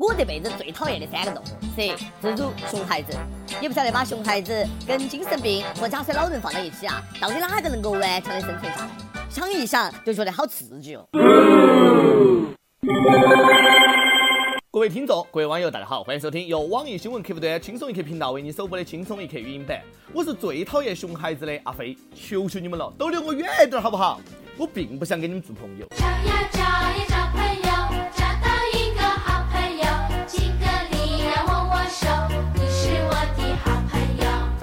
我这辈子最讨厌的三个动物：蛇、蜘蛛、熊孩子。也不晓得把熊孩子跟精神病和假摔老人放在一起啊，到底哪个能够顽强的生存下来？想一想就觉得好刺激哦。各位听众、各位网友，大家好，欢迎收听由网易新闻客户端轻松一刻频道为你首播的轻松一刻语音版。我是最讨厌熊孩子的阿飞，求求你们了，都离我远一点好不好？我并不想跟你们做朋友。找呀找呀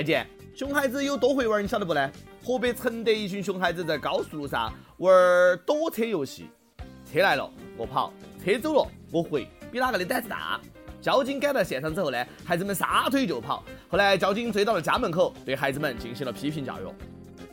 再见。熊孩子有多会玩，你晓得不呢？河北承德一群熊孩子在高速路上玩躲车游戏，车来了我跑，车走了我回，比哪个的胆子大。交警赶到现场之后呢，孩子们撒腿就跑。后来交警追到了家门口，对孩子们进行了批评教育。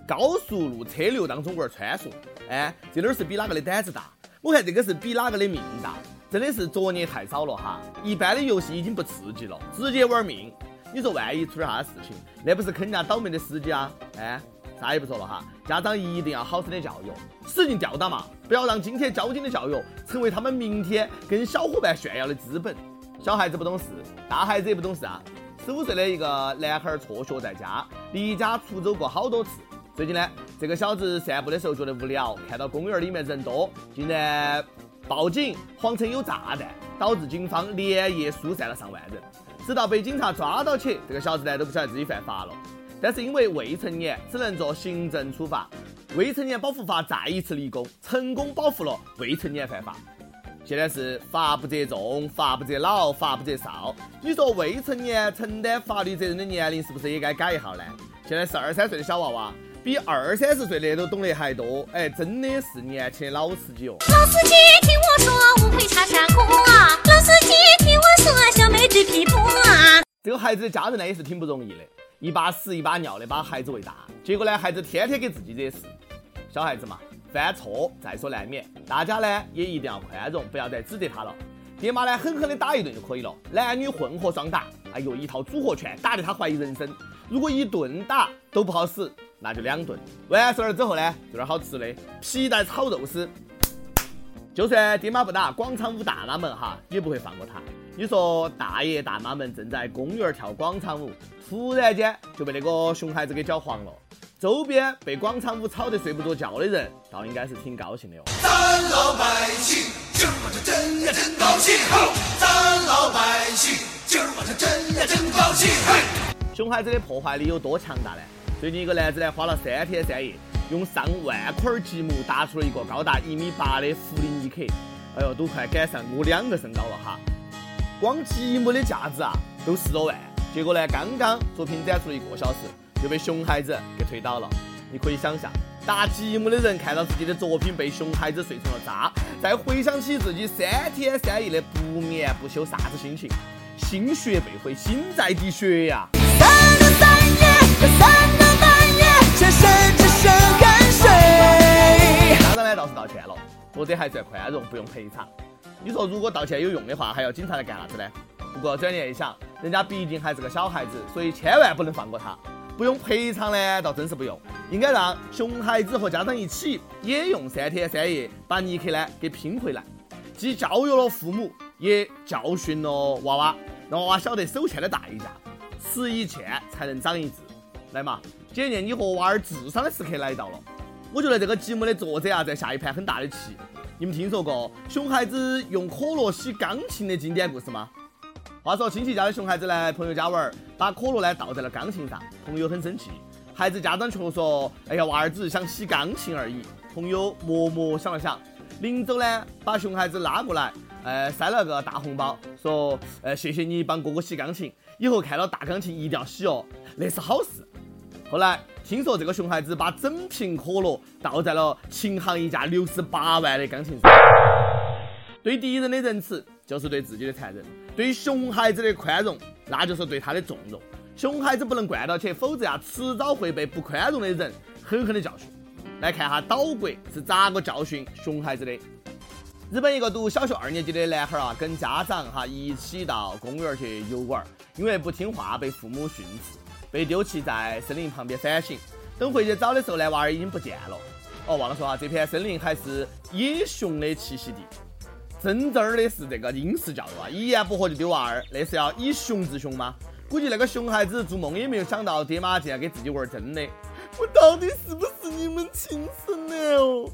高速路车流当中玩穿梭，哎，这点儿是比哪个的胆子大？我看这个是比哪个的命大，真的是作孽太少了哈！一般的游戏已经不刺激了，直接玩命。你说万一出点啥事情，那不是坑人家倒霉的司机啊？哎，啥也不说了哈，家长一定要好生的教育，使劲吊打嘛，不要让今天交警的教育成为他们明天跟小伙伴炫耀的资本。小孩子不懂事，大孩子也不懂事啊。十五岁的一个男孩辍学在家，离家出走过好多次。最近呢，这个小子散步的时候觉得无聊，看到公园里面人多，竟然报警，谎称有炸弹，导致警方连夜疏散了上万人。直到被警察抓到起，这个小子呢都不晓得自己犯法了。但是因为未成年，只能做行政处罚。未成年保护法再一次立功，成功保护了未成年犯法。现在是罚不责众，罚不责老，罚不责少。你说未成年承担法律责任的年龄是不是也该改一下呢？现在十二三岁的小娃娃，比二三十岁的都懂得还多。哎，真的是年轻的老司机哦。老司机听我说，乌龟插山坡啊！老司机听我说，小妹追屁股啊！这个孩子的家人呢也是挺不容易的，一把屎一把尿的把孩子喂大，结果呢孩子天天给自己惹事。小孩子嘛，犯错在所难免，大家呢也一定要宽容，不要再指责他了。爹妈呢狠狠的打一顿就可以了，男女混合双打，哎呦一套组合拳打得他怀疑人生。如果一顿打都不好使，那就两顿。完事儿之后呢，做点好吃的，皮带炒肉丝。就算爹妈不打，广场舞大妈们哈也不会放过他。你说大爷大妈们正在公园跳广场舞，突然间就被那个熊孩子给搅黄了。周边被广场舞吵得睡不着觉的人，倒应该是挺高兴的哦。咱老百姓今儿晚上真呀真高兴，吼！咱老百姓今儿晚上真呀真高兴，嘿！熊孩子的破坏力有多强大呢？最近一个男子呢，花了三天三夜，用上万块积木搭出了一个高达一米八的福林尼克，哎呦，都快赶上我两个身高了哈！光积木的价值啊，都十多万。结果呢，刚刚作品展出了一个小时，就被熊孩子给推倒了。你可以想象，搭积木的人看到自己的作品被熊孩子碎成了渣，再回想起自己三天三夜的不眠不休，啥子心情？心血被毁，心在滴血呀！三三夜，三或者还算宽容，不用赔偿。你说如果道歉有用的话，还要警察来干啥子呢？不过转念一想，人家毕竟还是个小孩子，所以千万不能放过他。不用赔偿呢，倒真是不用，应该让熊孩子和家长一起，也用三天三夜把尼克呢给拼回来，既教育了父母，也教训了娃娃，让娃娃晓得手欠的代价，吃一堑才能长一智。来嘛，检验你和娃儿智商的时刻来到了。我觉得这个节目的作者啊，在下一盘很大的棋。你们听说过熊孩子用可乐洗钢琴的经典故事吗？话说亲戚家的熊孩子来朋友家玩儿，把可乐呢倒在了钢琴上，朋友很生气。孩子家长却说：“哎呀，娃儿只是想洗钢琴而已。”朋友默默想了想，临走呢，把熊孩子拉过来，呃，塞了个大红包，说：“呃，谢谢你帮哥哥洗钢琴，以后看到大钢琴一定要洗哦，那是好事。”后来听说这个熊孩子把整瓶可乐倒在了琴行一架六十八万的钢琴上。对敌人的仁慈，就是对自己的残忍；对熊孩子的宽容，那就是对他的纵容。熊孩子不能惯到起，否则呀，迟早会被不宽容的人狠狠的教训。来看哈，岛国是咋个教训熊孩子的？日本一个读小学二年级的男孩啊，跟家长哈一起到公园去游玩，因为不听话被父母训斥，被丢弃在森林旁边反省。等回去找的时候呢，娃儿已经不见了。哦，忘了说啊，这片森林还是野熊的栖息地。真正儿的是这个英式教育啊，一言不合就丢娃儿，那是要以熊治熊吗？估计那个熊孩子做梦也没有想到爹妈竟然给自己玩真的。我到底是不是你们亲生的哦？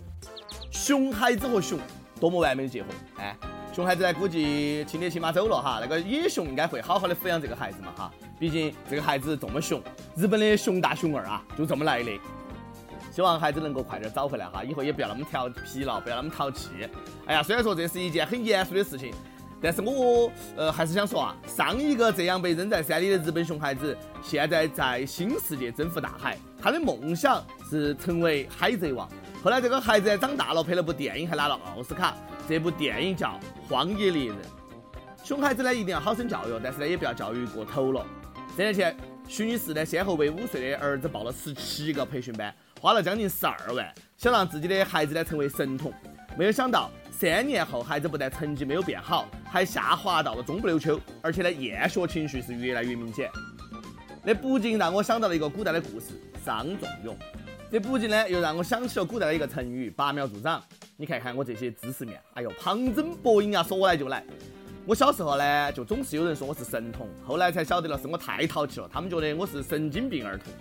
熊孩子和熊，多么完美的结合！哎，熊孩子呢，估计亲爹亲妈走了哈，那个野熊应该会好好的抚养这个孩子嘛哈，毕竟这个孩子这么熊，日本的熊大熊二啊，就这么来的。希望孩子能够快点找回来哈，以后也不要那么调皮了，不要那么淘气。哎呀，虽然说这是一件很严肃的事情，但是我呃还是想说啊，上一个这样被扔在山里的日本熊孩子，现在在新世界征服大海，他的梦想是成为海贼王。后来这个孩子长大了，拍了部电影，还拿了奥斯卡。这部电影叫《荒野猎人》。熊孩子呢，一定要好生教育，但是呢，也不要教育过头了。三年前，徐女士呢，先后为五岁的儿子报了十七个培训班。花了将近十二万，想让自己的孩子呢成为神童，没有想到三年后，孩子不但成绩没有变好，还下滑到了中不溜秋，而且呢厌学情绪是越来越明显。那不禁让我想到了一个古代的故事——伤仲永。这不禁呢又让我想起了古代的一个成语“拔苗助长”。你看看我这些知识面，哎呦，旁征博引啊，说来就来。我小时候呢，就总是有人说我是神童，后来才晓得了是我太淘气了，他们觉得我是神经病儿童。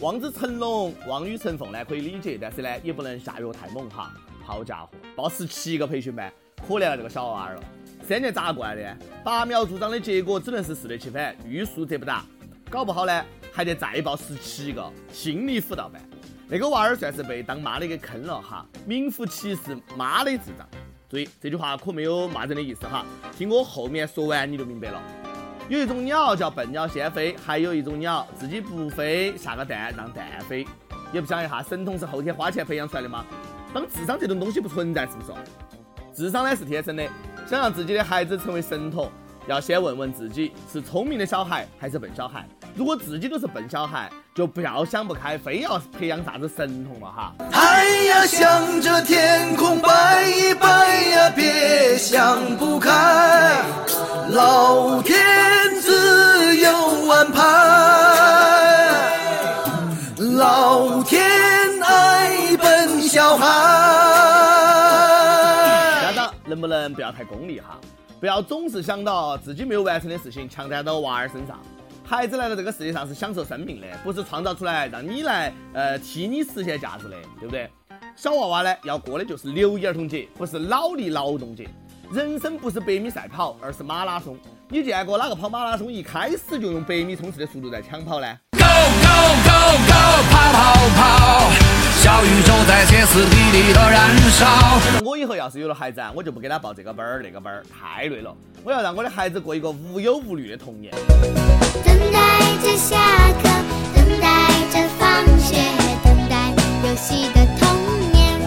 望子成龙、望女成凤呢，可以理解，但是呢，也不能下药太猛哈。好家伙，报十七个培训班，可怜了这个小娃儿了。三年咋过来的？拔苗助长的结果只能是适得其反，欲速则不达。搞不好呢，还得再报十七个心理辅导班。那个娃儿算是被当妈的给坑了哈，名副其实妈的智障。注意这句话可没有骂人的意思哈，听我后面说完你就明白了。有一种鸟叫笨鸟先飞，还有一种鸟自己不飞，下个蛋让蛋飞。也不想一下，神童是后天花钱培养出来的吗？当智商这种东西不存在，是不是？智商呢是天生的，想让自己的孩子成为神童，要先问问自己是聪明的小孩还是笨小孩。如果自己都是笨小孩，就不要想不开，非要培养啥子神童了哈。哎呀向着天空拜一拜呀，别想不开，老天自有安排，老天爱笨小孩。家长能不能不要太功利哈？不要总是想到自己没有完成的事情强加到娃儿身上。孩子来到这个世界上是享受生命的，不是创造出来让你来呃替你实现价值的，对不对？小娃娃呢要过的就是六一儿童节，不是脑力劳动节。人生不是百米赛跑，而是马拉松。你见过哪个跑马拉松一开始就用百米冲刺的速度在抢跑呢？Go go go go，跑跑跑，小宇宙在歇斯底里的燃烧。我以后要是有了孩子啊，我就不给他报这个班儿那个班儿，太累了。我要让我的孩子过一个无忧无虑的童年。等待着下课，等待着放学，等待游戏的童年。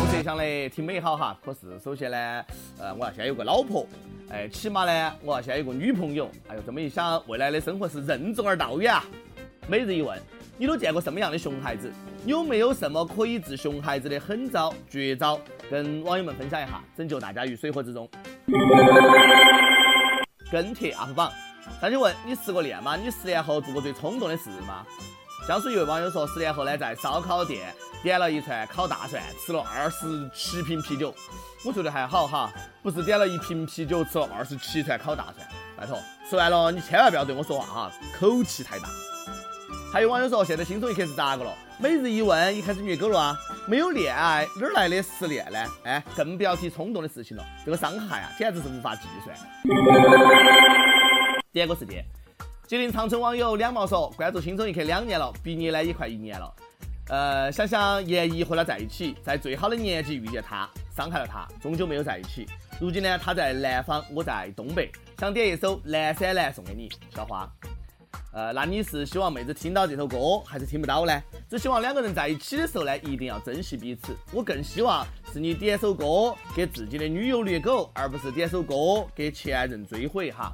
我设想的挺美好哈，可是首先呢，呃，我要先有个老婆，哎，起码呢，我要先有个女朋友。哎呦，这么一想，未来的生活是任重而道远啊。每日一问，你都见过什么样的熊孩子？有没有什么可以治熊孩子的狠招、绝招？跟网友们分享一下，拯救大家于水火之中。跟帖 UP 榜，上去问你失过恋吗？你十年后做过最冲动的事吗？江苏一位网友说，十年后呢，在烧烤店点了一串烤大蒜，吃了二十七瓶啤酒。我觉得还好哈，不是点了一瓶啤酒，吃了二十七串烤大蒜。拜托，吃完了你千万不要对我说话哈，口气太大。还有网友说，现在轻松一刻是咋个了？每日一问，一开始虐狗了啊？没有恋爱，哪来的失恋呢？哎，更不要提冲动的事情了，这个伤害啊，简直是无法计算。第二个事件，吉林长春网友两毛说，关注轻松一刻两年了，毕业呢也快一年了。呃，想想严姨和他在一起，在最好的年纪遇见他，伤害了他，终究没有在一起。如今呢，他在南方，我在东北，想点一首《南山南》送给你，小花。呃，那你是希望妹子听到这首歌，还是听不到呢？只希望两个人在一起的时候呢，一定要珍惜彼此。我更希望是你点首歌给自己的女友虐狗，而不是点首歌给前任追悔哈。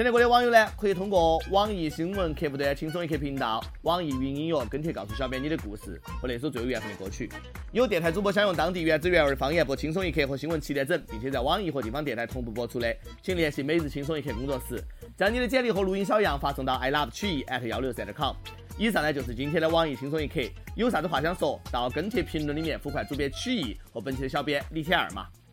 听得过的网友呢，可以通过网易新闻客户端“轻松一刻”频道、网易云音乐跟帖告诉小编你的故事和那首最有缘分的歌曲。有电台主播想用当地原汁原味的方言播《轻松一刻》和新闻七点整，并且在网易和地方电台同步播出的，请联系每日轻松一刻工作室，将你的简历和录音小样发送到 i love 曲艺 at 幺六三点 com。以上呢就是今天的网易轻松一刻，有啥子话想说，到跟帖评论里面呼唤主编曲艺和本期的小编李天二嘛。